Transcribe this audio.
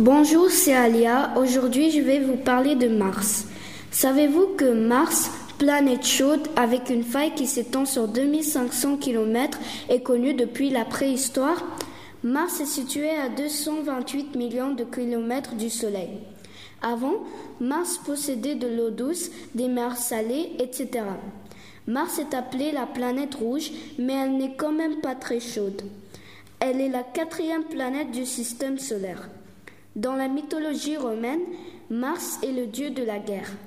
Bonjour, c'est Alia. Aujourd'hui, je vais vous parler de Mars. Savez-vous que Mars, planète chaude avec une faille qui s'étend sur 2500 km, est connue depuis la préhistoire? Mars est situé à 228 millions de kilomètres du Soleil. Avant, Mars possédait de l'eau douce, des mers salées, etc. Mars est appelée la planète rouge, mais elle n'est quand même pas très chaude. Elle est la quatrième planète du système solaire. Dans la mythologie romaine, Mars est le dieu de la guerre.